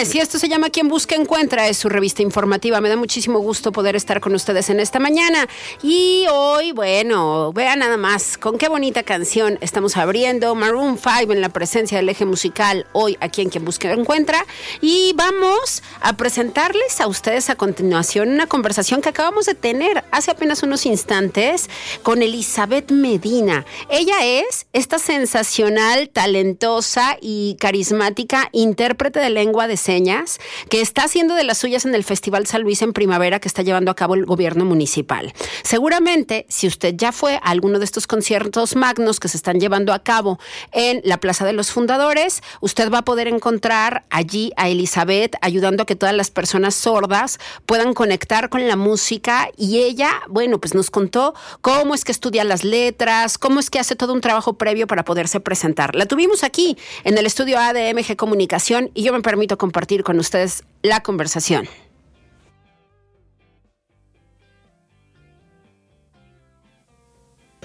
Y esto se llama Quien Busca Encuentra, es su revista informativa. Me da muchísimo gusto poder estar con ustedes en esta mañana. Y hoy, bueno, vean nada más con qué bonita canción estamos abriendo. Maroon 5 en la presencia del eje musical hoy aquí en Quien Busca Encuentra. Y vamos a presentarles a ustedes a continuación una conversación que acabamos de tener hace apenas unos instantes con Elizabeth Medina. Ella es esta sensacional, talentosa y carismática intérprete de lengua de que está haciendo de las suyas en el Festival San Luis en primavera que está llevando a cabo el gobierno municipal. Seguramente, si usted ya fue a alguno de estos conciertos magnos que se están llevando a cabo en la Plaza de los Fundadores, usted va a poder encontrar allí a Elizabeth ayudando a que todas las personas sordas puedan conectar con la música y ella, bueno, pues nos contó cómo es que estudia las letras, cómo es que hace todo un trabajo previo para poderse presentar. La tuvimos aquí en el estudio ADMG Comunicación y yo me permito compartir con ustedes la conversación.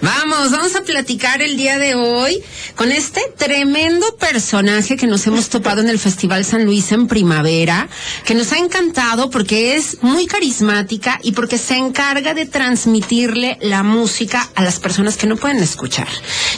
Vamos, vamos a platicar el día de hoy con este tremendo personaje que nos hemos topado en el Festival San Luis en primavera, que nos ha encantado porque es muy carismática y porque se encarga de transmitirle la música a las personas que no pueden escuchar.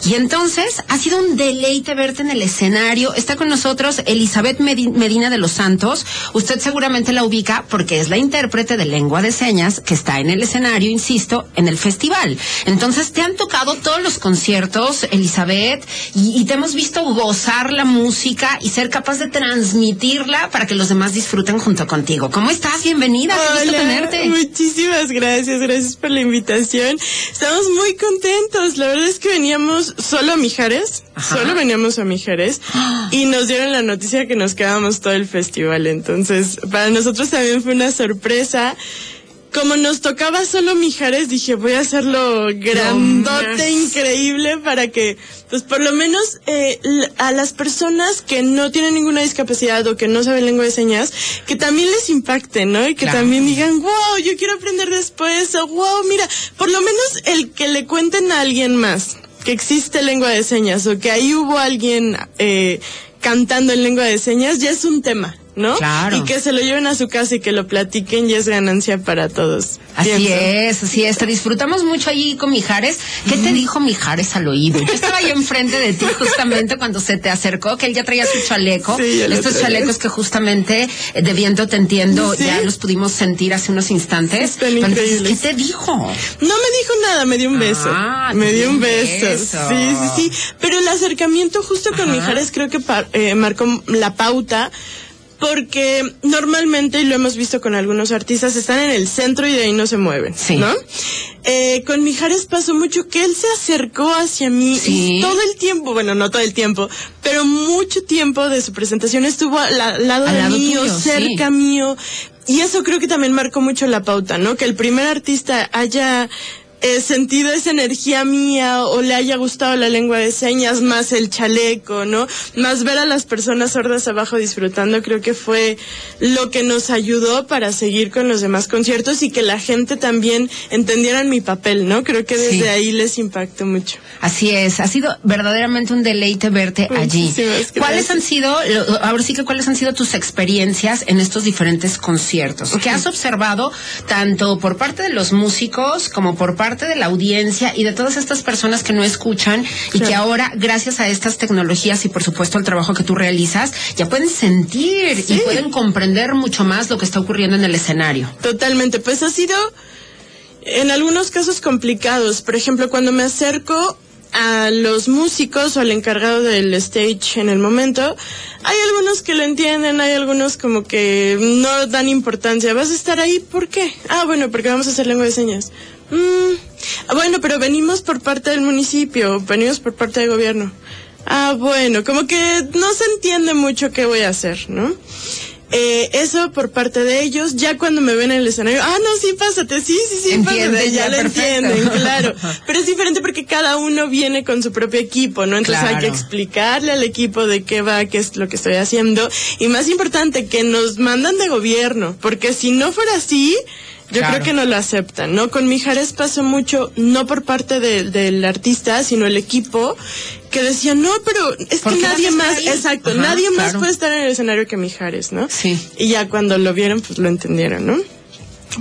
Y entonces ha sido un deleite verte en el escenario. Está con nosotros Elizabeth Medi- Medina de los Santos. Usted seguramente la ubica porque es la intérprete de lengua de señas que está en el escenario, insisto, en el festival. Entonces te han tocado todos los conciertos, Elizabeth, y, y te hemos visto gozar la música y ser capaz de transmitirla para que los demás disfruten junto contigo. ¿Cómo estás? Bienvenida, qué gusto tenerte. muchísimas gracias, gracias por la invitación. Estamos muy contentos. La verdad es que veníamos solo a Mijares, Ajá. solo veníamos a Mijares y nos dieron la noticia que nos quedábamos todo el festival. Entonces, para nosotros también fue una sorpresa. Como nos tocaba solo Mijares, dije, voy a hacerlo grandote, increíble, para que, pues por lo menos eh, a las personas que no tienen ninguna discapacidad o que no saben lengua de señas, que también les impacte, ¿no? Y que Claro. también digan, wow, yo quiero aprender después, o wow, mira, por lo menos el que le cuenten a alguien más que existe lengua de señas o que ahí hubo alguien eh, cantando en lengua de señas, ya es un tema. ¿No? Claro. Y que se lo lleven a su casa y que lo platiquen y es ganancia para todos. Así Pienso. es, así es. Te disfrutamos mucho allí con Mijares. ¿Qué te dijo Mijares al oído? Yo estaba ahí enfrente de ti justamente cuando se te acercó, que él ya traía su chaleco. Sí, Estos chalecos que justamente eh, de viento te entiendo, Sí. ya los pudimos sentir hace unos instantes. Pero entonces, ¿Qué te dijo? No me dijo nada, me dio un beso. Ah, me dio un beso. beso. Sí, sí, sí. Pero el acercamiento justo con Ajá. Mijares creo que eh, marcó la pauta. Porque normalmente, y lo hemos visto con algunos artistas, están en el centro y de ahí no se mueven, Sí. ¿no? Eh, con Mijares pasó mucho que él se acercó hacia mí Sí. y todo el tiempo, bueno, no todo el tiempo, pero mucho tiempo de su presentación estuvo al la- al lado Al de lado mío, tuyo, cerca mío. Y eso creo que también marcó mucho la pauta, ¿no? Que el primer artista haya eh, sentido esa energía mía o le haya gustado la lengua de señas, más el chaleco, ¿no? Más ver a las personas sordas abajo disfrutando, creo que fue lo que nos ayudó para seguir con los demás conciertos y que la gente también entendieran mi papel, ¿no? Creo que desde Sí. ahí les impactó mucho. Así es, ha sido verdaderamente un deleite verte allí. Gracias. ¿Cuáles han sido, lo- ahora sí que cuáles han sido tus experiencias en estos diferentes conciertos? ¿Qué has observado tanto por parte de los músicos como por parte de la audiencia y de todas estas personas que no escuchan y que ahora, gracias a estas tecnologías y por supuesto al trabajo que tú realizas, ya pueden sentir y pueden comprender mucho más lo que está ocurriendo en el escenario? Totalmente, pues ha sido en algunos casos complicados. Por ejemplo, cuando me acerco a los músicos o al encargado del stage en el momento, hay algunos que lo entienden, hay algunos como que no dan importancia. ¿Vas a estar ahí? ¿Por qué? Ah, bueno, porque vamos a hacer lengua de señas. Mm, bueno, pero venimos por parte del municipio, venimos por parte del gobierno. Ah, bueno, como que no se entiende mucho qué voy a hacer, ¿no? Eh, eso por parte de ellos, ya cuando me ven en el escenario, ah, no, sí, pásate, sí, sí, sí, Entienden pásate, ya, ya, lo entienden, claro. Pero es diferente porque cada uno viene con su propio equipo, ¿no? Entonces hay que explicarle al equipo de qué va, qué es lo que estoy haciendo. Y más importante, que nos mandan de gobierno, porque si no fuera así, yo Claro. creo que no lo aceptan, ¿no? Con Mijares pasó mucho, no por parte de- del artista, sino el equipo, que decía, no, pero es ¿Por que nadie más, exacto, Ajá, nadie más puede estar en el escenario que Mijares, ¿no? Sí. Y ya cuando lo vieron, pues lo entendieron, ¿no?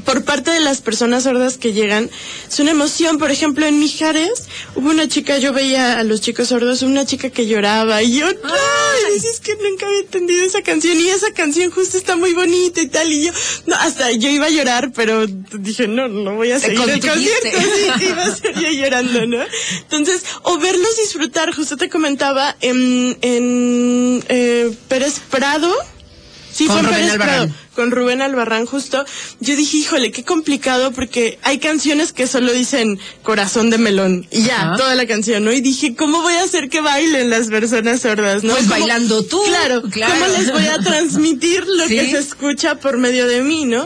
Por parte de las personas sordas que llegan, es una emoción. Por ejemplo, en Mijares hubo una chica, yo veía a los chicos sordos, una chica que lloraba y yo, ¡ay! Dices que nunca había entendido esa canción y esa canción justo está muy bonita y tal. Y yo, no, hasta yo iba a llorar, pero dije, no, no voy a Te seguir el concierto. Sí, iba a ser yo llorando, ¿no? Entonces, o verlos disfrutar, justo te comentaba, en, en eh, Pérez Prado. Sí, Con fue Rubén Albarrán. Con Rubén Albarrán justo. Yo dije, híjole, qué complicado porque hay canciones que solo dicen corazón de melón y ya, Ajá. toda la canción, ¿no? Y dije, ¿cómo voy a hacer que bailen las personas sordas, no? Pues ¿Cómo- bailando tú, Claro, claro. ¿cómo les voy a transmitir lo Sí. que se escucha por medio de mí, no?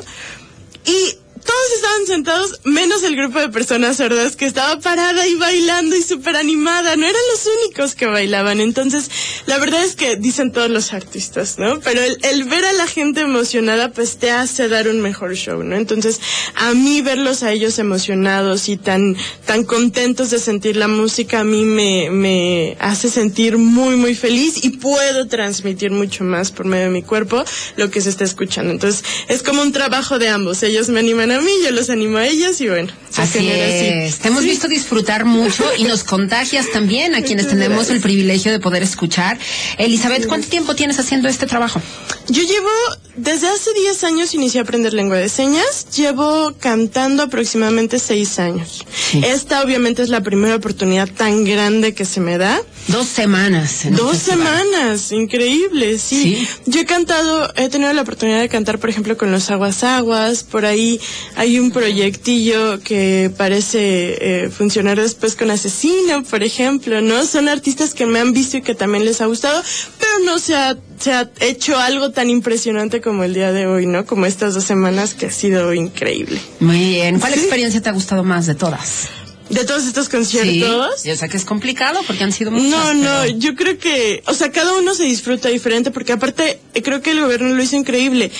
Y todos estaban sentados, menos el grupo de personas sordas que estaba parada y bailando y súper animada. No eran los únicos que bailaban. Entonces, la verdad es que dicen todos los artistas, ¿no? Pero el, ver a la gente emocionada, pues te hace dar un mejor show, ¿no? Entonces, a mí verlos a ellos emocionados y tan, tan contentos de sentir la música, a mí me, me hace sentir muy, muy feliz y puedo transmitir mucho más por medio de mi cuerpo lo que se está escuchando. Entonces, es como un trabajo de ambos. Ellos me animan a mí, yo los animo a ellos y bueno, se Así es. Te hemos visto disfrutar mucho y nos contagias también a quienes tenemos gracias. el privilegio de poder escuchar. Elizabeth, ¿cuánto tiempo tienes haciendo este trabajo? Yo llevo, desde hace 10 años inicié a aprender lengua de señas, llevo cantando aproximadamente 6 años. Sí. Esta obviamente es la primera oportunidad tan grande que se me da. Dos semanas. Dos festival. semanas, increíble, sí. Sí. Yo he cantado, he tenido la oportunidad de cantar, por ejemplo, con los Aguas Aguas, por ahí hay un proyectillo que parece eh, funcionar después con Asesino, por ejemplo, ¿no? Son artistas que me han visto y que también les ha gustado, pero no se ha, se ha hecho algo tan impresionante como el día de hoy, ¿no? Como estas dos semanas que ha sido increíble. Muy bien. ¿Cuál Sí. experiencia te ha gustado más de todas? De todos estos conciertos. Sí. Yo sé que es complicado porque han sido muchas. No, no, pero- yo creo que, o sea, cada uno se disfruta diferente porque aparte eh, creo que el gobierno lo hizo increíble.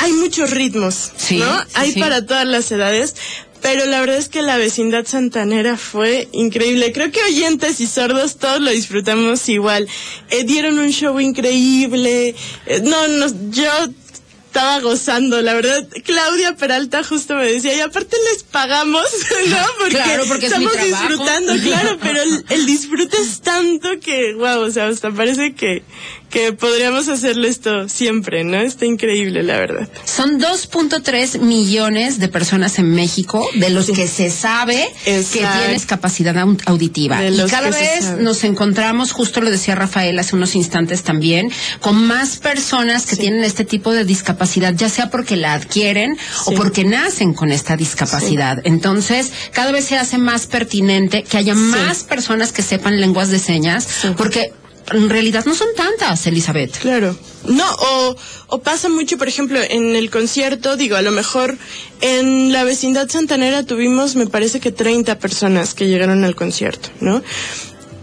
Hay muchos ritmos, Sí, ¿no? sí, Hay sí. para todas las edades, pero la verdad es que la vecindad santanera fue increíble. Creo que oyentes y sordos todos lo disfrutamos igual. Eh, dieron un show increíble. Eh, no, no, yo estaba gozando, la verdad. Claudia Peralta justo me decía, y aparte les pagamos, ¿no? Porque, Claro, porque estamos disfrutando, claro, pero el, el disfrute es tanto que, wow, o sea, hasta parece que, que podríamos hacerlo esto siempre, ¿no? Está increíble, la verdad. Son 2.3 millones de personas en México, de los que se sabe que tienes capacidad au- auditiva. De Y cada vez nos encontramos, justo lo decía Rafael hace unos instantes también, con más personas que Sí. tienen este tipo de discapacidad, ya sea porque la adquieren o porque nacen con esta discapacidad. Entonces, cada vez se hace más pertinente que haya más personas que sepan lenguas de señas, porque en realidad no son tantas, Elizabeth. Claro. No, o, o pasa mucho, por ejemplo, en el concierto, digo, a lo mejor en la vecindad santanera tuvimos, me parece que 30 personas que llegaron al concierto, ¿no?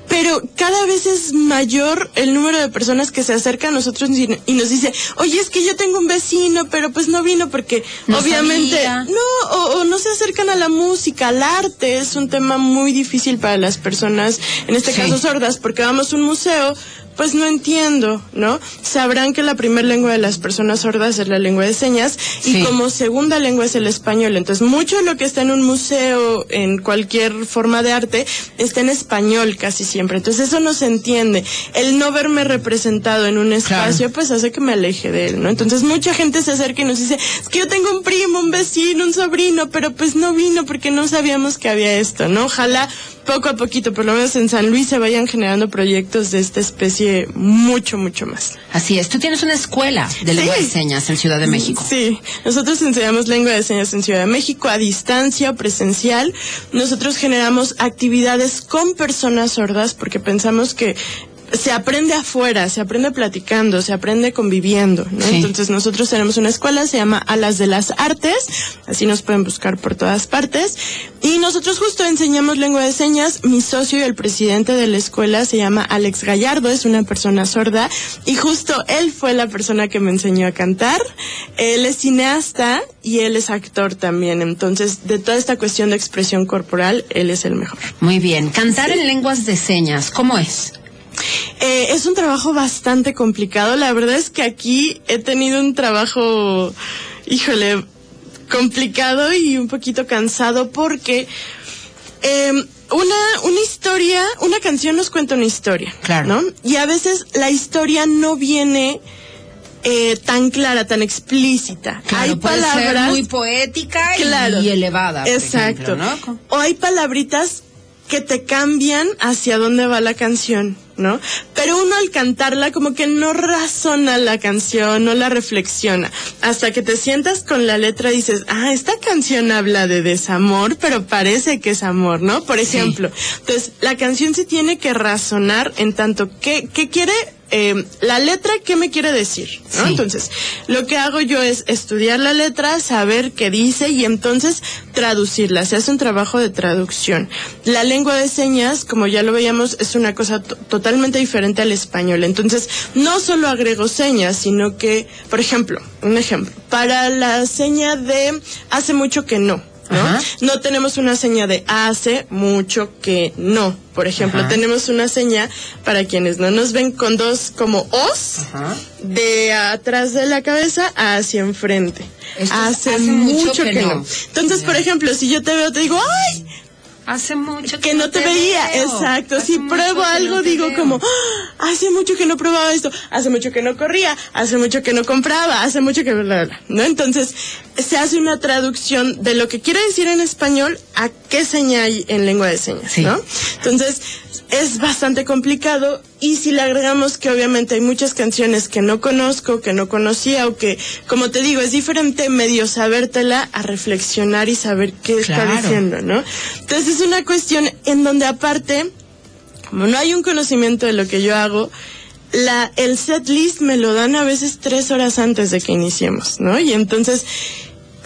Pero cada vez es mayor el número de personas que se acercan a nosotros y, nos dice, oye, es que yo tengo un vecino, pero pues no vino porque No obviamente sabía. no, o, o no se acercan a la música, al arte, es un tema muy difícil para las personas, en este Sí. caso sordas, porque vamos a un museo, pues no entiendo, ¿no? Sabrán que la primera lengua de las personas sordas es la lengua de señas Sí. y como segunda lengua es el español. Entonces, mucho de lo que está en un museo, en cualquier forma de arte, está en español casi siempre. Entonces, eso no se entiende. El no verme representado en un espacio, pues hace que me aleje de él, ¿no? Entonces, mucha gente se acerca y nos dice, es que yo tengo un primo, un vecino, un sobrino, pero pues no vino porque no sabíamos que había esto, ¿no? Ojalá poco a poquito, por lo menos en San Luis, se vayan generando proyectos de esta especie mucho, mucho más. Así es. Tú tienes una escuela de lengua Sí. de señas en Ciudad de México. Sí, nosotros enseñamos lengua de señas en Ciudad de México a distancia o presencial. Nosotros generamos actividades con personas sordas porque pensamos que se aprende afuera, se aprende platicando, se aprende conviviendo, ¿no? Sí. Entonces nosotros tenemos una escuela, se llama Alas de las Artes, así nos pueden buscar por todas partes, y nosotros justo enseñamos lengua de señas, mi socio y el presidente de la escuela se llama Alex Gallardo, es una persona sorda, y justo él fue la persona que me enseñó a cantar, él es cineasta y él es actor también, entonces de toda esta cuestión de expresión corporal, él es el mejor. Muy bien. Cantar en lenguas de señas, ¿cómo es? Eh, es un trabajo bastante complicado. La verdad es que aquí he tenido un trabajo, híjole, complicado y un poquito cansado porque eh, una, una historia, una canción nos cuenta una historia. Claro. ¿no? Y a veces la historia no viene eh, tan clara, tan explícita. hay puede ser palabras muy poética y- Claro. y elevada. por Exacto. ejemplo, ¿no? O hay palabritas que te cambian hacia dónde va la canción, ¿no? Pero uno al cantarla como que no razona la canción, no la reflexiona. Hasta que te sientas con la letra y dices, ah, esta canción habla de desamor, pero parece que es amor, ¿no? Por ejemplo. Entonces, la canción se tiene que razonar en tanto qué, qué quiere eh, la letra, ¿qué me quiere decir? ¿no? Sí. Entonces, lo que hago yo es estudiar la letra, saber qué dice y entonces traducirla. Se hace un trabajo de traducción. La lengua de señas, como ya lo veíamos, es una cosa to- totalmente diferente al español. Entonces, no solo agrego señas, sino que, por ejemplo, un ejemplo, para la seña de hace mucho que no. ¿No? Ajá. No tenemos una seña de hace mucho que no. Por ejemplo, Ajá. tenemos una seña para quienes no nos ven con dos como os Ajá. de atrás de la cabeza hacia enfrente. Hace, hace mucho mucho que que, no. no. Entonces, por ejemplo, si yo te veo, te digo, ¡ay! Hace mucho Que no te veía. veo. Exacto. Hace Si pruebo algo, no digo veo. como, "Ah, hace mucho que no probaba esto, hace mucho que no corría, hace mucho que no compraba, hace mucho que bla, bla, bla", ¿no? Entonces, se hace una traducción de lo que quiere decir en español a qué seña hay en lengua de señas, Sí. ¿no? Entonces, es bastante complicado y si le agregamos que obviamente hay muchas canciones que no conozco, que no conocía o que, como te digo, es diferente medio sabértela a reflexionar y saber qué Claro. está diciendo, ¿no? Entonces es una cuestión en donde aparte, como no hay un conocimiento de lo que yo hago, la, el set list me lo dan a veces tres horas antes de que iniciemos, ¿no? Y entonces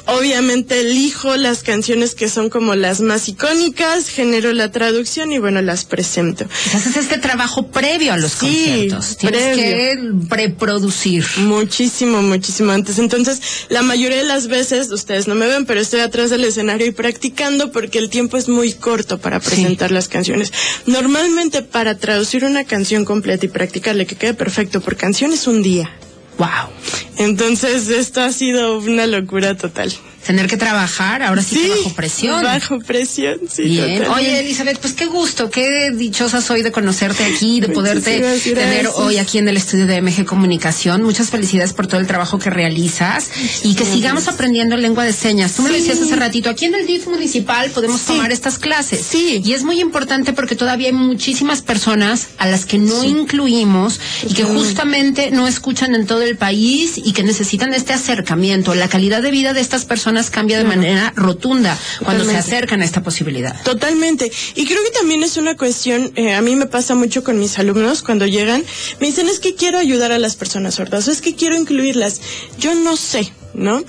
obviamente elijo las canciones que son como las más icónicas, genero la traducción y bueno, las presento. Haces este trabajo previo a los Sí, conciertos. Tienes que preproducir. Muchísimo, muchísimo antes. Entonces, la mayoría de las veces, ustedes no me ven, pero estoy atrás del escenario y practicando porque el tiempo es muy corto para presentar las canciones. Normalmente para traducir una canción completa y practicarle que quede perfecto por canción es un día. Wow. Entonces, esto ha sido una locura total. Tener que trabajar, ahora sí, que bajo presión. Bajo presión, sí. Bien. Oye, Elizabeth, pues qué gusto, qué dichosa soy de conocerte aquí, de poderte Muchísimas tener gracias. hoy aquí en el estudio de MG Comunicación. Muchas felicidades por todo el trabajo que realizas y que sigamos aprendiendo lengua de señas. Tú me lo decías hace ratito, aquí en el DIF municipal podemos tomar estas clases. Sí. Y es muy importante porque todavía hay muchísimas personas a las que no incluimos y que justamente no escuchan en todo el país y que necesitan este acercamiento. La calidad de vida de estas personas cambia de manera rotunda cuando se acercan a esta posibilidad. Totalmente. Y creo que también es una cuestión, eh, a mí me pasa mucho con mis alumnos cuando llegan, me dicen es que quiero ayudar a las personas sordas, es que quiero incluirlas. Yo no sé, ¿no?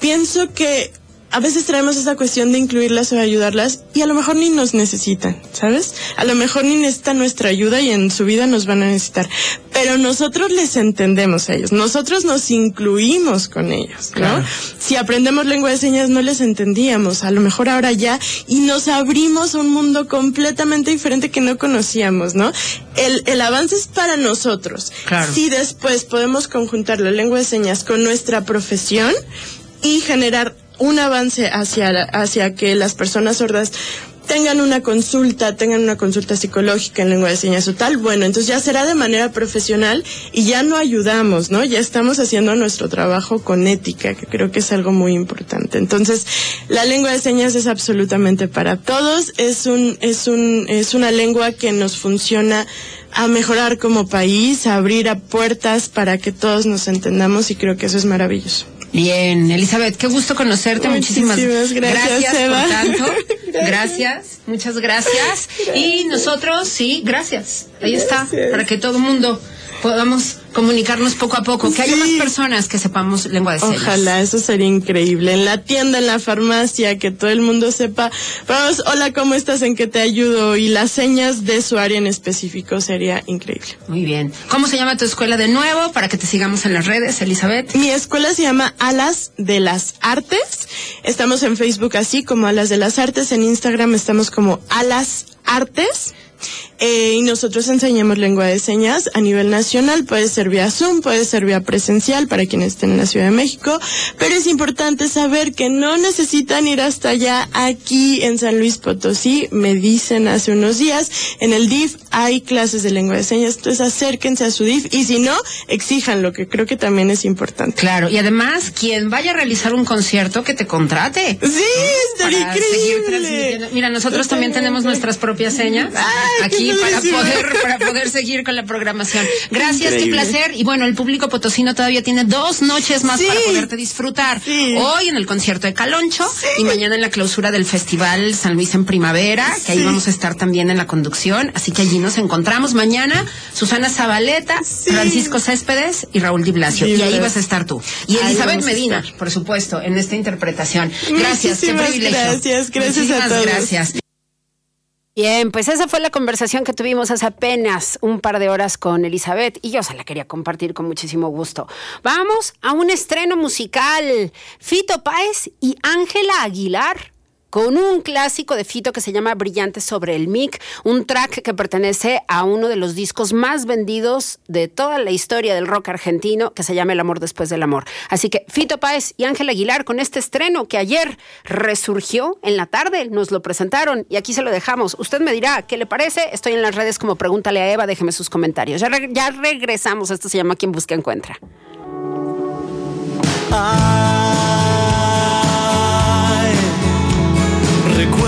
Pienso que a veces traemos esa cuestión de incluirlas o de ayudarlas y a lo mejor ni nos necesitan, ¿sabes? A lo mejor ni necesitan nuestra ayuda y en su vida nos van a necesitar. Pero nosotros les entendemos a ellos, nosotros nos incluimos con ellos, ¿no? Claro. Si aprendemos lengua de señas no les entendíamos, a lo mejor ahora ya, y nos abrimos a un mundo completamente diferente que no conocíamos, ¿no? El, el avance es para nosotros. Claro. Si después podemos conjuntar la lengua de señas con nuestra profesión y generar un avance hacia, hacia que las personas sordas tengan una consulta, tengan una consulta psicológica en lengua de señas o tal, bueno, entonces ya será de manera profesional y ya no ayudamos, ¿no? Ya estamos haciendo nuestro trabajo con ética, que creo que es algo muy importante. Entonces, la lengua de señas es absolutamente para todos, es un, es un, es una lengua que nos funciona a mejorar como país, a abrir a puertas para que todos nos entendamos y creo que eso es maravilloso. Bien, Elizabeth, qué gusto conocerte. Muchísimas, Muchísimas gracias, Eva. por tanto. Gracias, muchas gracias. Y nosotros, sí, gracias. Ahí está, Gracias. para que todo el mundo podamos comunicarnos poco a poco, que haya más personas que sepamos lengua de señas. Ojalá, eso sería increíble. En la tienda, en la farmacia, que todo el mundo sepa, vamos, hola, ¿cómo estás? ¿En qué te ayudo? Y las señas de su área en específico sería increíble. Muy bien. ¿Cómo se llama tu escuela de nuevo para que te sigamos en las redes, Elizabeth? Mi escuela se llama Alas de las Artes. Estamos en Facebook así como Alas de las Artes. En Instagram estamos como Alas Artes. Eh, y nosotros enseñamos lengua de señas a nivel nacional, puede ser vía Zoom, puede ser vía presencial para quienes estén en la Ciudad de México, pero es importante saber que no necesitan ir hasta allá. Aquí en San Luis Potosí, me dicen hace unos días, en el DIF hay clases de lengua de señas, entonces acérquense a su DIF y si no, exijan lo que creo que también es importante. Claro, y además, quien vaya a realizar un concierto, que te contrate. Sí, estaría para increíble. Mira, nosotros también tenemos nuestras propias señas. Ay, aquí para poder, para poder seguir con la programación. Gracias, qué placer. Y bueno, el público potosino todavía tiene dos noches más Sí. para poderte disfrutar. Sí. Hoy en el concierto de Caloncho y mañana en la clausura del Festival San Luis en Primavera, que ahí vamos a estar también en la conducción. Así que allí nos encontramos mañana. Susana Zabaleta. Francisco Céspedes y Raúl Di Blasio. Y ahí vas a estar tú. Y Ahí Elizabeth Medina, por supuesto, en esta interpretación. Gracias, qué privilegio. gracias, gracias a Muchísimas todos. gracias. Bien, pues esa fue la conversación que tuvimos hace apenas un par de horas con Elizabeth y yo se la quería compartir con muchísimo gusto. Vamos a un estreno musical. Fito Páez y Ángela Aguilar. Con un clásico de Fito que se llama Brillante sobre el mic, un track que pertenece a uno de los discos más vendidos de toda la historia del rock argentino, que se llama El amor después del amor. Así que Fito Páez y Ángela Aguilar con este estreno que ayer resurgió en la tarde, nos lo presentaron y aquí se lo dejamos. Usted me dirá qué le parece. Estoy en las redes como Pregúntale a Eva, déjeme sus comentarios. Ya, re- ya regresamos. Esto se llama Quien Busca Encuentra. Ay, the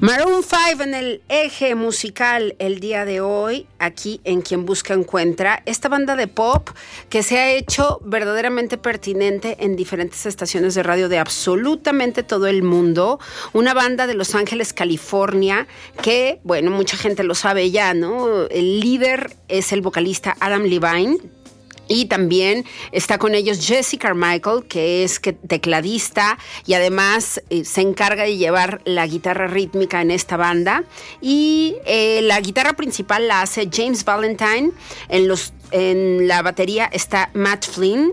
Maroon 5 en el eje musical el día de hoy, aquí en Quien Busca Encuentra, esta banda de pop que se ha hecho verdaderamente pertinente en diferentes estaciones de radio de absolutamente todo el mundo, una banda de Los Ángeles, California, que, bueno, mucha gente lo sabe ya, ¿no? El líder es el vocalista Adam Levine, y también está con ellos Jesse Carmichael, que es tecladista y además eh, se encarga de llevar la guitarra rítmica en esta banda. Y eh, la guitarra principal la hace James Valentine. En, los, en la batería está Matt Flynn.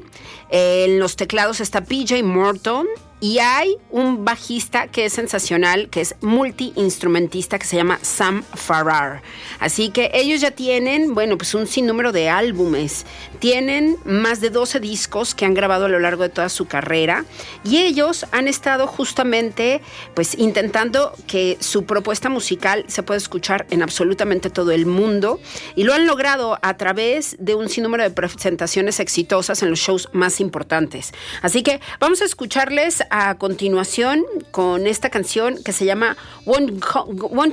En los teclados está PJ Morton y hay un bajista que es sensacional, que es multi-instrumentista, que se llama Sam Farrar. Así que ellos ya tienen, bueno, pues un sinnúmero de álbumes. Tienen más de 12 discos que han grabado a lo largo de toda su carrera. Y ellos han estado justamente, pues, intentando que su propuesta musical se pueda escuchar en absolutamente todo el mundo. Y lo han logrado a través de un sinnúmero de presentaciones exitosas en los shows más importantes. Así que vamos a escucharles a continuación con esta canción que se llama Won't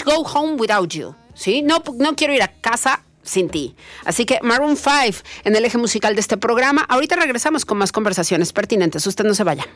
Go, Home Without You. ¿sí? No, no quiero ir a casa sin ti. Así que Maroon 5 en el eje musical de este programa. Ahorita regresamos con más conversaciones pertinentes. Usted no se vaya.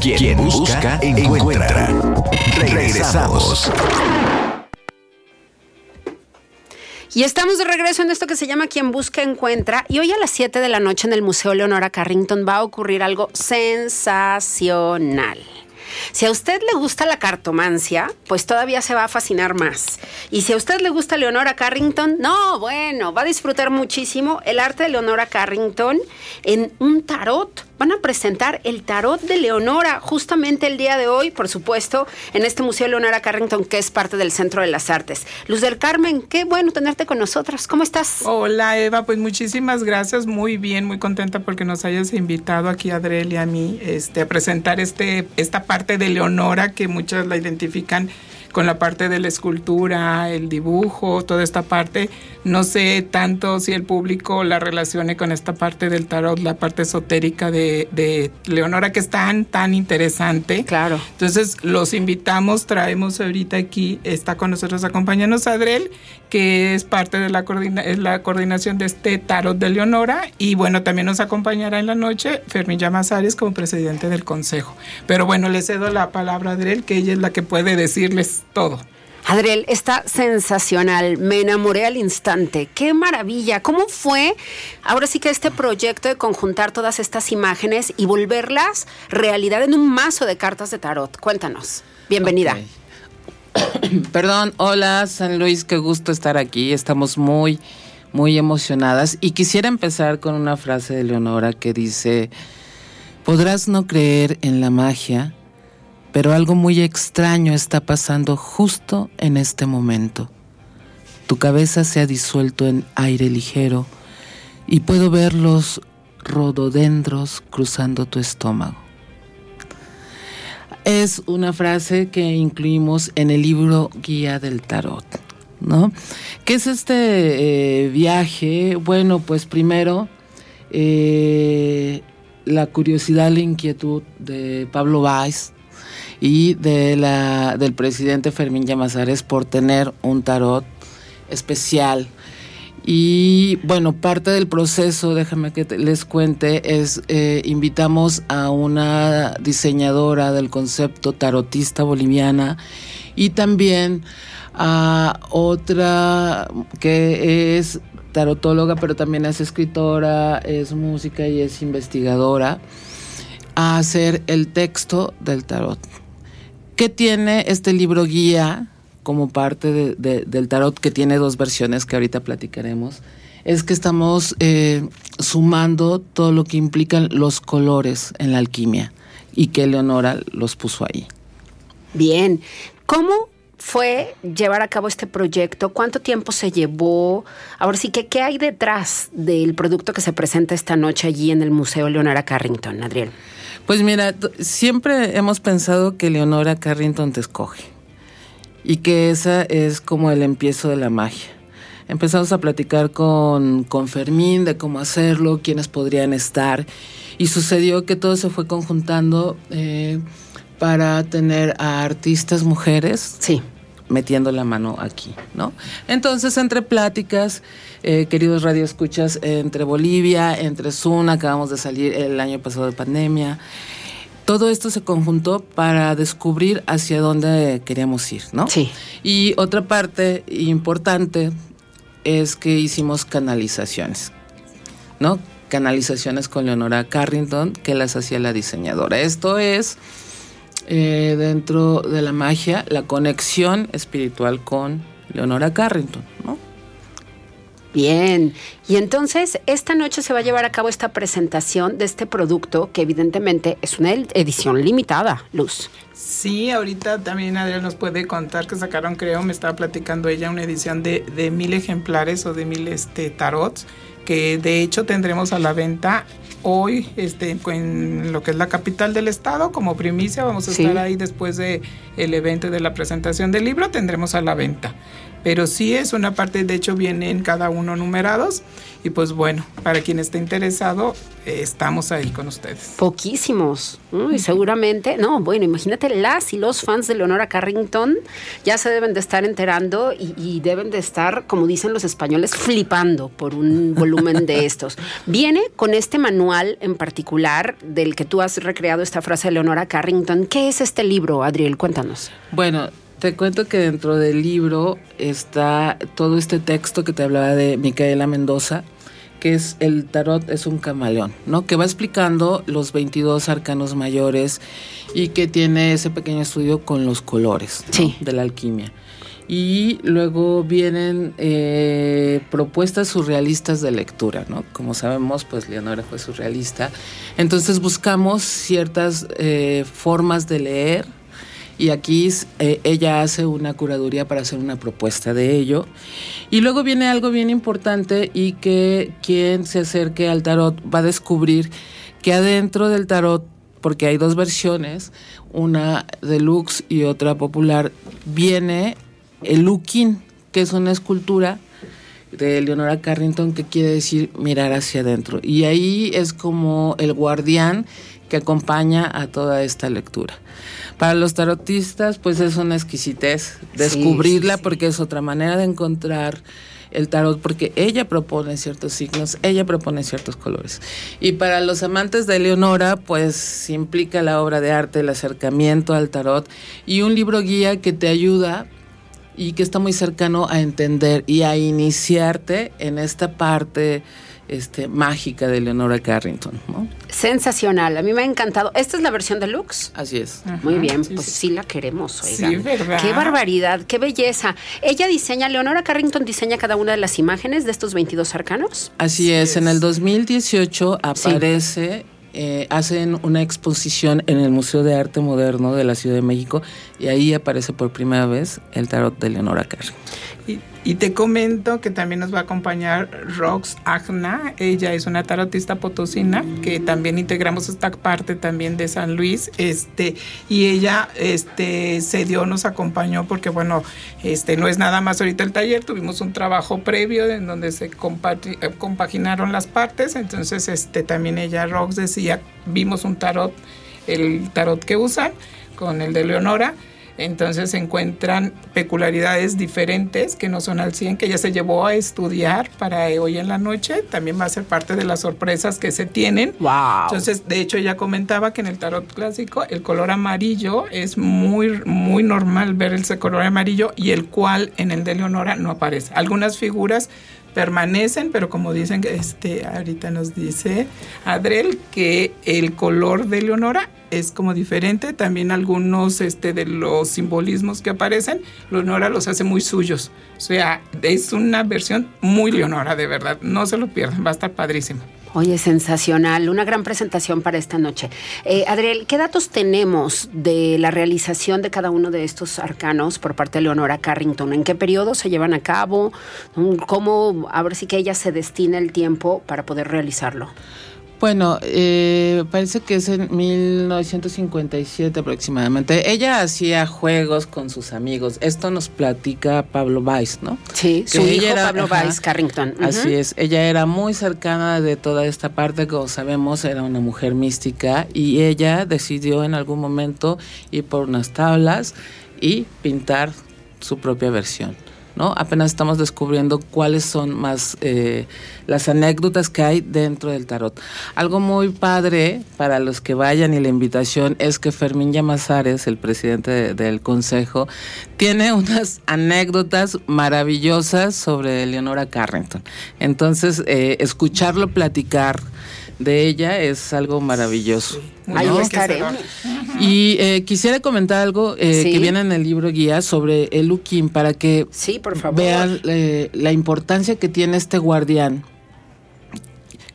Quien, Busca, encuentra. Regresamos. Y estamos de regreso en esto que se llama Quien Busca Encuentra. Y hoy a las 7 de la noche en el Museo Leonora Carrington va a ocurrir algo sensacional. Si a usted le gusta la cartomancia, pues todavía se va a fascinar más. Y si a usted le gusta Leonora Carrington, no, bueno, va a disfrutar muchísimo el arte de Leonora Carrington en un tarot van a presentar el tarot de Leonora justamente el día de hoy, por supuesto, en este Museo Leonora Carrington, que es parte del Centro de las Artes. Luz del Carmen, qué bueno tenerte con nosotros. ¿Cómo estás? Hola Eva, pues muchísimas gracias, muy bien, muy contenta porque nos hayas invitado aquí a Adriel y a mí este, a presentar este, esta parte de Leonora que muchas la identifican con la parte de la escultura, el dibujo, toda esta parte. No sé tanto si el público la relacione con esta parte del tarot, la parte esotérica de, de Leonora, que es tan, tan interesante. Claro. Entonces, los invitamos, traemos ahorita aquí, está con nosotros acompañándonos Adrel, que es parte de la, coordina es la coordinación de este tarot de Leonora. Y bueno, también nos acompañará en la noche Fermín Llamazares como presidente del consejo. Pero bueno, le cedo la palabra a Adrel, que ella es la que puede decirles todo. Adriel, está sensacional. Me enamoré al instante. Qué maravilla. ¿Cómo fue ahora sí que este proyecto de conjuntar todas estas imágenes y volverlas realidad en un mazo de cartas de tarot? Cuéntanos. Bienvenida. Okay. Perdón, hola San Luis, qué gusto estar aquí. Estamos muy, muy emocionadas. Y quisiera empezar con una frase de Leonora que dice, podrás no creer en la magia pero algo muy extraño está pasando justo en este momento. Tu cabeza se ha disuelto en aire ligero y puedo ver los rododendros cruzando tu estómago. Es una frase que incluimos en el libro Guía del Tarot, ¿no? ¿Qué es este eh, viaje? Bueno, pues primero eh, la curiosidad, la inquietud de Pablo Weiss, y de la, del presidente Fermín Llamazares por tener un tarot especial. Y bueno, parte del proceso, déjame que les cuente, es eh, invitamos a una diseñadora del concepto tarotista boliviana y también a otra que es tarotóloga, pero también es escritora, es música y es investigadora, a hacer el texto del tarot. ¿Qué tiene este libro guía como parte de, del tarot, que tiene dos versiones que ahorita platicaremos? Es que estamos eh, sumando todo lo que implican los colores en la alquimia y que Leonora los puso ahí. Bien, ¿cómo fue llevar a cabo este proyecto? ¿Cuánto tiempo se llevó? Ahora sí que, ¿qué hay detrás del producto que se presenta esta noche allí en el Museo Leonora Carrington, Adriel? Pues mira, siempre hemos pensado que Leonora Carrington te escoge y que esa es como el empiezo de la magia. Empezamos a platicar con, con Fermín de cómo hacerlo, quiénes podrían estar y sucedió que todo se fue conjuntando eh, para tener a artistas mujeres. Sí metiendo la mano aquí, ¿no? Entonces, entre pláticas, eh, queridos radioescuchas, entre Bolivia, entre Zoom, acabamos de salir el año pasado de pandemia. Todo esto se conjuntó para descubrir hacia dónde queríamos ir, ¿no? Sí. Y otra parte importante es que hicimos canalizaciones, ¿no? Canalizaciones con Leonora Carrington, que las hacía la diseñadora. Esto es eh, dentro de la magia la conexión espiritual con Leonora Carrington, ¿no? Bien, y entonces esta noche se va a llevar a cabo esta presentación de este producto que evidentemente es una edición limitada, Luz. Sí, ahorita también Adrián nos puede contar que sacaron, creo, me estaba platicando ella, una edición de, de mil ejemplares o de mil este, tarots, que de hecho tendremos a la venta hoy este, en lo que es la capital del estado como primicia. Vamos a estar ahí después de el evento de la presentación del libro, tendremos a la venta pero sí es una parte, de hecho vienen cada uno numerados y pues bueno, para quien esté interesado, eh, estamos ahí con ustedes. Poquísimos, y seguramente, no, bueno, imagínate las y los fans de Leonora Carrington ya se deben de estar enterando y, y deben de estar, como dicen los españoles, flipando por un volumen de estos. Viene con este manual en particular del que tú has recreado esta frase de Leonora Carrington. ¿Qué es este libro, Adriel? Cuéntanos. Bueno, te cuento que dentro del libro está todo este texto que te hablaba de Micaela Mendoza, que es el tarot es un camaleón, ¿no? Que va explicando los 22 arcanos mayores y que tiene ese pequeño estudio con los colores de la alquimia. y luego vienen eh, propuestas surrealistas de lectura, ¿no? Como sabemos, pues Leonora fue surrealista. Entonces buscamos ciertas eh, formas de leer y aquí eh, ella hace una curaduría para hacer una propuesta de ello. Y luego viene algo bien importante y que quien se acerque al tarot va a descubrir que adentro del tarot porque hay dos versiones, una deluxe y otra popular, viene el looking, que es una escultura de Leonora Carrington que quiere decir mirar hacia adentro. Y ahí es como el guardián que acompaña a toda esta lectura. Para los tarotistas, pues es una exquisitez descubrirla porque es otra manera de encontrar el tarot porque ella propone ciertos signos, ella propone ciertos colores. Y para los amantes de Leonora, pues implica la obra de arte, el acercamiento al tarot y un libro guía que te ayuda y que está muy cercano a entender y a iniciarte en esta parte este, mágica de Leonora Carrington. ¿no? Sensacional, a mí me ha encantado. ¿Esta es la versión deluxe? Así es. Muy bien, pues sí. la queremos. Oigan. Sí, verdad. Qué barbaridad, qué belleza. Ella diseña, Leonora Carrington diseña cada una de las imágenes de estos 22 arcanos. Así es, en el 2018 aparece eh, hacen una exposición en el Museo de Arte Moderno de la Ciudad de México y ahí aparece por primera vez el tarot de Leonora Carrington. Y te comento que también nos va a acompañar Rox Agna. Ella es una tarotista potosina que también integramos esta parte también de San Luis. Este, y ella este, se dio, nos acompañó porque, bueno, este, no es nada más ahorita el taller. Tuvimos un trabajo previo en donde se eh, compaginaron las partes. Entonces, este, también ella, Rox, decía, vimos un tarot, el tarot que usan con el de Leonora entonces se encuentran peculiaridades diferentes que no son al 100, que ella se llevó a estudiar para hoy en la noche. También va a ser parte de las sorpresas que se tienen. Wow. Entonces, de hecho, ella comentaba que en el tarot clásico el color amarillo es muy, muy normal ver ese color amarillo y el cual en el de Leonora no aparece. Algunas figuras permanecen, pero como dicen, este, ahorita nos dice Adrel que el color de Leonora es como diferente. También algunos este, de los simbolismos que aparecen, Leonora los hace muy suyos. O sea, es una versión muy Leonora, de verdad. No se lo pierdan, va a estar padrísimo. Oye, sensacional, una gran presentación para esta noche. Eh, Adriel, ¿qué datos tenemos de la realización de cada uno de estos arcanos por parte de Leonora Carrington? ¿En qué periodo se llevan a cabo? ¿Cómo, a ver si que ella se destina el tiempo para poder realizarlo? Bueno, eh, parece que es en 1957 aproximadamente. Ella hacía juegos con sus amigos. Esto nos platica Pablo Weiss, ¿no? Sí, su hijo Pablo Weiss Carrington. Así es. Ella era muy cercana de toda esta parte. Como sabemos, era una mujer mística y ella decidió en algún momento ir por unas tablas y pintar su propia versión. ¿No? Apenas estamos descubriendo cuáles son más eh, las anécdotas que hay dentro del tarot. Algo muy padre para los que vayan y la invitación es que Fermín Llamazares, el presidente del consejo, tiene unas anécdotas maravillosas sobre Leonora Carrington. Entonces, eh, escucharlo platicar de ella es algo maravilloso. Ahí estaremos. Y eh, quisiera comentar algo eh, que viene en el libro guía sobre el looking para que vean eh, la importancia que tiene este guardián,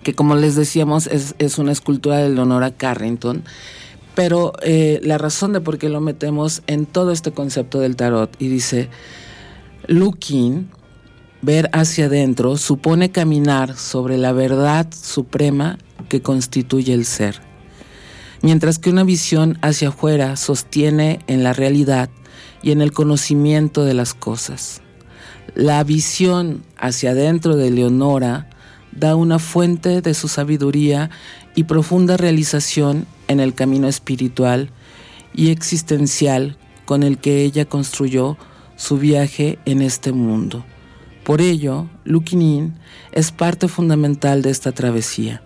que como les decíamos es, una escultura de Leonora Carrington, pero la razón de por qué lo metemos en todo este concepto del tarot y dice, looking ver hacia adentro supone caminar sobre la verdad suprema que constituye el ser, mientras que una visión hacia afuera sostiene en la realidad y en el conocimiento de las cosas. La visión hacia adentro de Leonora da una fuente de su sabiduría y profunda realización en el camino espiritual y existencial con el que ella construyó su viaje en este mundo. Por ello, Looking es parte fundamental de esta travesía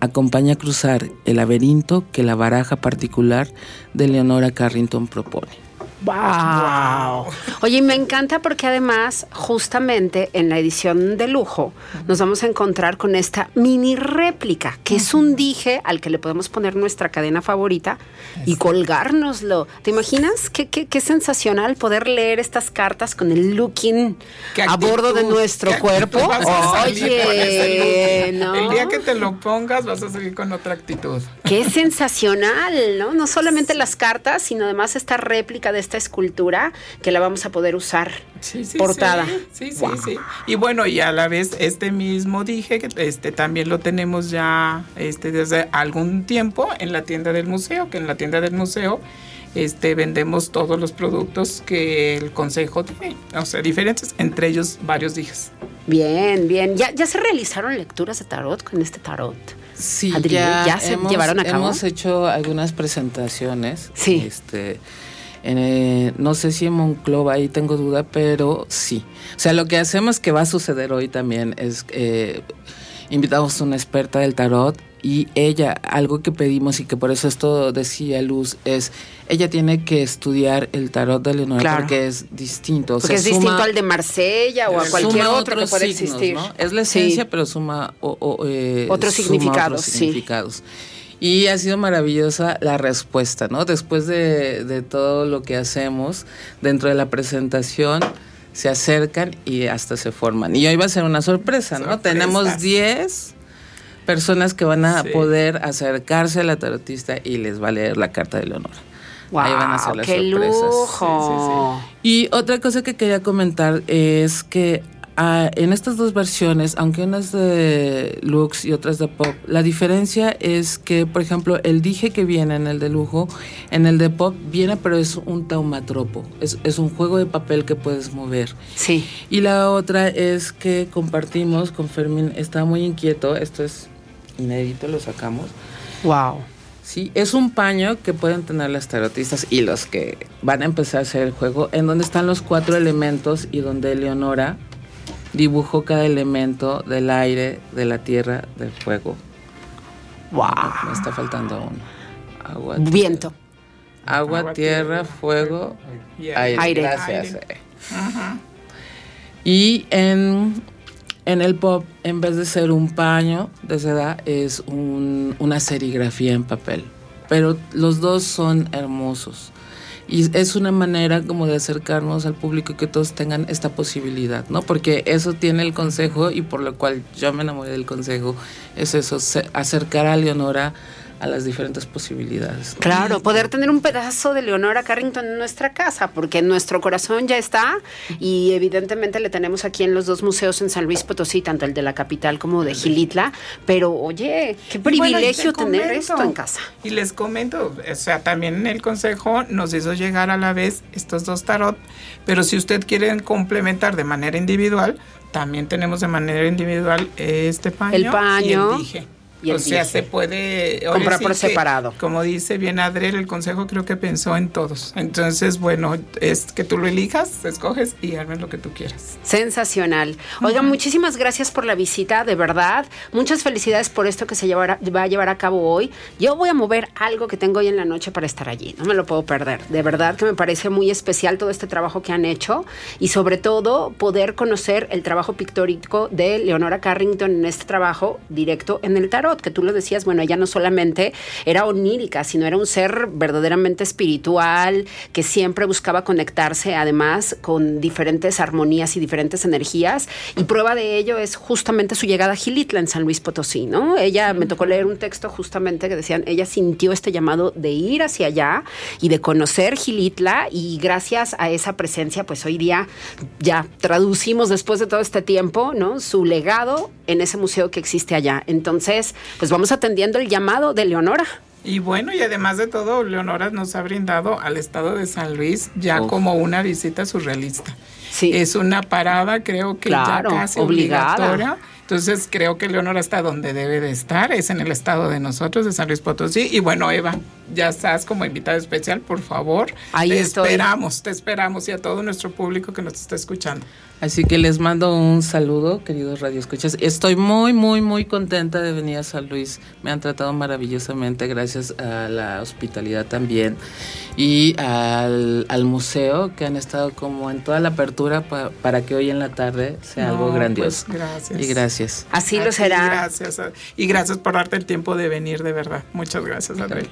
acompaña a cruzar el laberinto que la baraja particular de Leonora Carrington propone. ¡Wow! Oye, y me encanta porque además, justamente en la edición de lujo, nos vamos a encontrar con esta mini réplica, que es un dije al que le podemos poner nuestra cadena favorita y colgárnoslo. ¿Te imaginas qué, qué, qué sensacional poder leer estas cartas con el looking ¿Qué a bordo de actitud? nuestro ¿Qué cuerpo? actitud Oye. El día que te lo pongas vas a salir con otra actitud. Qué sensacional, ¿no? No solamente las cartas, sino además esta réplica de esta escultura que la vamos a poder usar Sí, sí, portada. Sí, sí, sí, sí. Y bueno, y a la vez este mismo dije que este también lo tenemos ya este desde algún tiempo en la tienda del museo, que en la tienda del museo este vendemos todos los productos que el consejo tiene, o sea, diferentes, entre ellos varios dijes. Bien, bien. ¿Ya, ya se realizaron lecturas de tarot con este tarot? Sí, Adri, ya, ¿ya se hemos, llevaron a cabo? Hemos hecho algunas presentaciones. Sí. Este, eh, no sé si en Monclova, ahí tengo duda, pero sí. O sea, lo que hacemos que va a suceder hoy también es que invitamos a una experta del tarot y ella, algo que pedimos y que por eso esto decía Luz, es ella tiene que estudiar el tarot de Leonora Claro. porque es distinto. o Porque es suma- distinto al de Marsella o a cualquier otro que pueda signos, existir. ¿no? Es la Sí. esencia, pero suma o- o, eh, Otros suma significados, otros sí. Y ha sido maravillosa la respuesta, ¿no? Después de, de todo lo que hacemos dentro de la presentación, se acercan y hasta se forman. Y hoy va a ser una sorpresa, ¿no? Tenemos 10 personas que van a Sí. poder acercarse a la tarotista y les va a leer la carta de Leonora. Ahí van a ser Wow, las qué sorpresas. lujo. Y otra cosa que quería comentar es que ah, en estas dos versiones, aunque una es de Lux y otra es de Pop, la diferencia es que, por ejemplo, el dije que viene en el de lujo, en el de Pop viene, pero es un taumatropo, es, es un juego de papel que puedes mover. Sí. Y la otra es que compartimos con Fermín, está muy inquieto, esto es inédito, lo sacamos. Wow. Sí, es un paño que pueden tener las tarotistas y los que van a empezar a hacer el juego, en donde están los cuatro elementos y donde Leonora dibujó cada elemento del aire, de la tierra, del fuego. Wow. Me está faltando uno. Agua, Viento. agua, Agua, tierra, tierra, fuego, Y aire. Aire. Gracias. Aire. eh. Y en, en el pop, en vez de ser un paño de seda, es un- una serigrafía en papel. Pero los dos son hermosos. Y es una manera como de acercarnos al público y que todos tengan esta posibilidad, ¿no? Porque eso tiene el consejo y por lo cual yo me enamoré del consejo, es eso, acercar a Leonora a las diferentes posibilidades. ¿no? Claro, poder tener un pedazo de Leonora Carrington en nuestra casa, porque nuestro corazón ya está y evidentemente le tenemos aquí en los dos museos en San Luis Potosí, tanto el de la capital como de Gilitla, pero oye, qué bueno, privilegio te tener comento, esto en casa. Y les comento, o sea, también el consejo nos hizo llegar a la vez estos dos tarot, pero si usted quiere complementar de manera individual, también tenemos de manera individual este paño, El paño y el dije. Y el o sea, dije. se puede Comprar sí por que, separado. Como dice bien Adriel, el consejo creo que pensó en todos. Entonces, bueno, es que tú lo elijas, escoges y armes lo que tú quieras. Sensacional. Oiga, muchísimas gracias por la visita, de verdad. Muchas felicidades por esto que se llevará- va a llevar a cabo hoy. Yo voy a mover algo que tengo hoy en la noche para estar allí. No me lo puedo perder. De verdad que me parece muy especial todo este trabajo que han hecho y sobre todo poder conocer el trabajo pictórico de Leonora Carrington en este trabajo directo en el tarot, que tú lo decías, bueno, ella no solamente era onírica, sino era un ser verdaderamente espiritual, que siempre buscaba conectarse además con diferentes armonías y diferentes energías. Y prueba de ello es justamente su llegada a Gilitla en San Luis Potosí, ¿no? Ella, me tocó leer un texto justamente que decían, ella sintió este llamado de ir hacia allá y de conocer Gilitla y gracias a esa presencia, pues hoy día ya traducimos después de todo este tiempo, ¿no? Su legado en ese museo que existe allá. Entonces, pues vamos atendiendo el llamado de Leonora. Y bueno, y además de todo, Leonora nos ha brindado al estado de San Luis ya Uf. como una visita surrealista. es una parada, creo que ya casi obligatoria. Entonces creo que Leonora está donde debe de estar, es en el estado de nosotros, de San Luis Potosí. Y bueno, Eva, ya estás como invitada especial, por favor. Ahí te esperamos, te esperamos y a todo nuestro público que nos está escuchando. Así que les mando un saludo, queridos radioescuchas. Estoy muy, muy, muy contenta de venir a San Luis. Me han tratado maravillosamente, gracias a la hospitalidad también y al, museo que han estado como en toda la apertura para que hoy en la tarde sea algo pues, grandioso. gracias. Y gracias. Así lo será. Gracias. Y gracias por darte el tiempo de venir, de verdad. Muchas gracias, Adriel.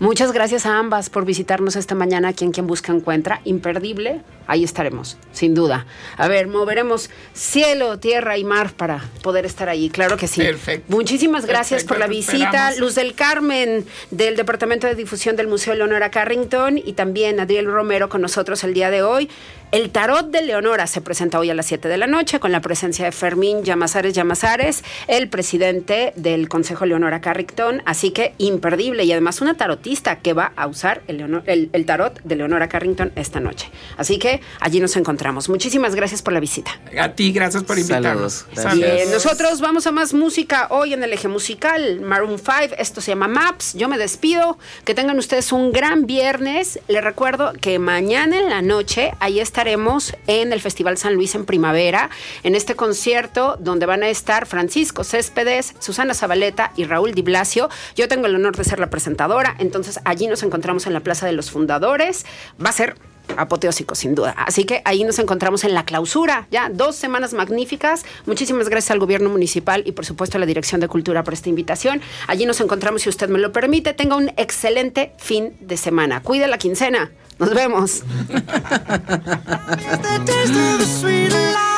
Muchas gracias a ambas por visitarnos esta mañana aquí en Quien Busca Encuentra. Imperdible, ahí estaremos, sin duda. A ver, moveremos cielo, tierra y mar para poder estar allí, claro que sí. Perfecto. Muchísimas gracias por la visita. Luz del Carmen, del Departamento de Difusión del Museo Leonora Carrington, y también Adriel Romero con nosotros el día de hoy. El tarot de Leonora se presenta hoy a las 7 de la noche con la presencia de Fermín Llamazares Llamazares, el presidente del Consejo Leonora Carrington, así que imperdible y además una tarotista que va a usar el, tarot de Leonora Carrington esta noche. Así que allí nos encontramos. Muchísimas gracias por la visita. A ti, gracias por invitarnos. Bien, nosotros vamos a más música hoy en el eje musical Maroon 5, esto se llama Maps. Yo me despido, que tengan ustedes un gran viernes. Les recuerdo que mañana en la noche ahí estaremos en el Festival San Luis en primavera, en este concierto donde van a estar Francisco Céspedes, Susana Zabaleta y Raúl Di Blasio. Yo tengo el honor de ser la presentadora, entonces allí nos encontramos en la Plaza de los Fundadores. Va a ser apoteósico, sin duda. Así que ahí nos encontramos en la clausura, ya dos semanas magníficas. Muchísimas gracias al gobierno municipal y por supuesto a la Dirección de Cultura por esta invitación. Allí nos encontramos, si usted me lo permite. Tenga un excelente fin de semana. Cuide la quincena. Nos vemos.